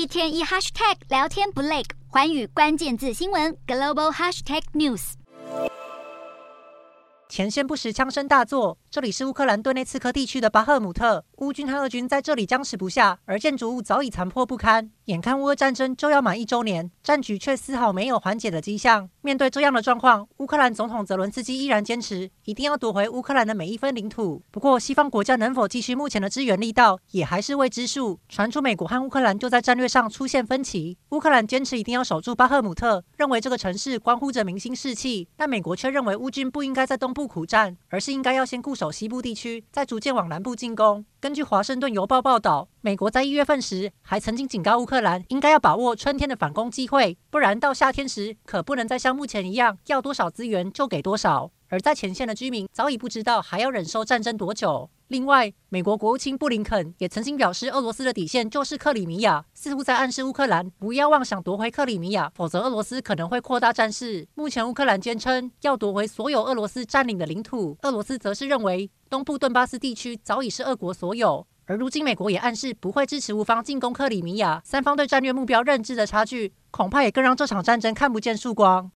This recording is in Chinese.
一天一 hashtag 聊天不累，环宇关键字新闻 global hashtag news。前线不时枪声大作，这里是乌克兰顿内茨克地区的巴赫姆特，乌军和俄军在这里僵持不下，而建筑物早已残破不堪。眼看乌俄战争就要满一周年，战局却丝毫没有缓解的迹象。面对这样的状况，乌克兰总统泽伦斯基依然坚持一定要夺回乌克兰的每一分领土。不过，西方国家能否继续目前的支援力道，也还是未知数。传出美国和乌克兰就在战略上出现分歧，乌克兰坚持一定要守住巴赫姆特，认为这个城市关乎着民心士气，但美国却认为乌军不应该在东部。苦战，而是应该要先固守西部地区，再逐渐往南部进攻。根据《华盛顿邮报》报道，美国在一月份时还曾经警告乌克兰，应该要把握春天的反攻机会，不然到夏天时可不能再像目前一样，要多少资源就给多少。而在前线的居民早已不知道还要忍受战争多久。另外，美国国务卿布林肯也曾经表示，俄罗斯的底线就是克里米亚，似乎在暗示乌克兰不要妄想夺回克里米亚，否则俄罗斯可能会扩大战事。目前，乌克兰坚称要夺回所有俄罗斯占领的领土，俄罗斯则是认为东部顿巴斯地区早已是俄国所有。而如今，美国也暗示不会支持乌方进攻克里米亚，三方对战略目标认知的差距，恐怕也更让这场战争看不见曙光。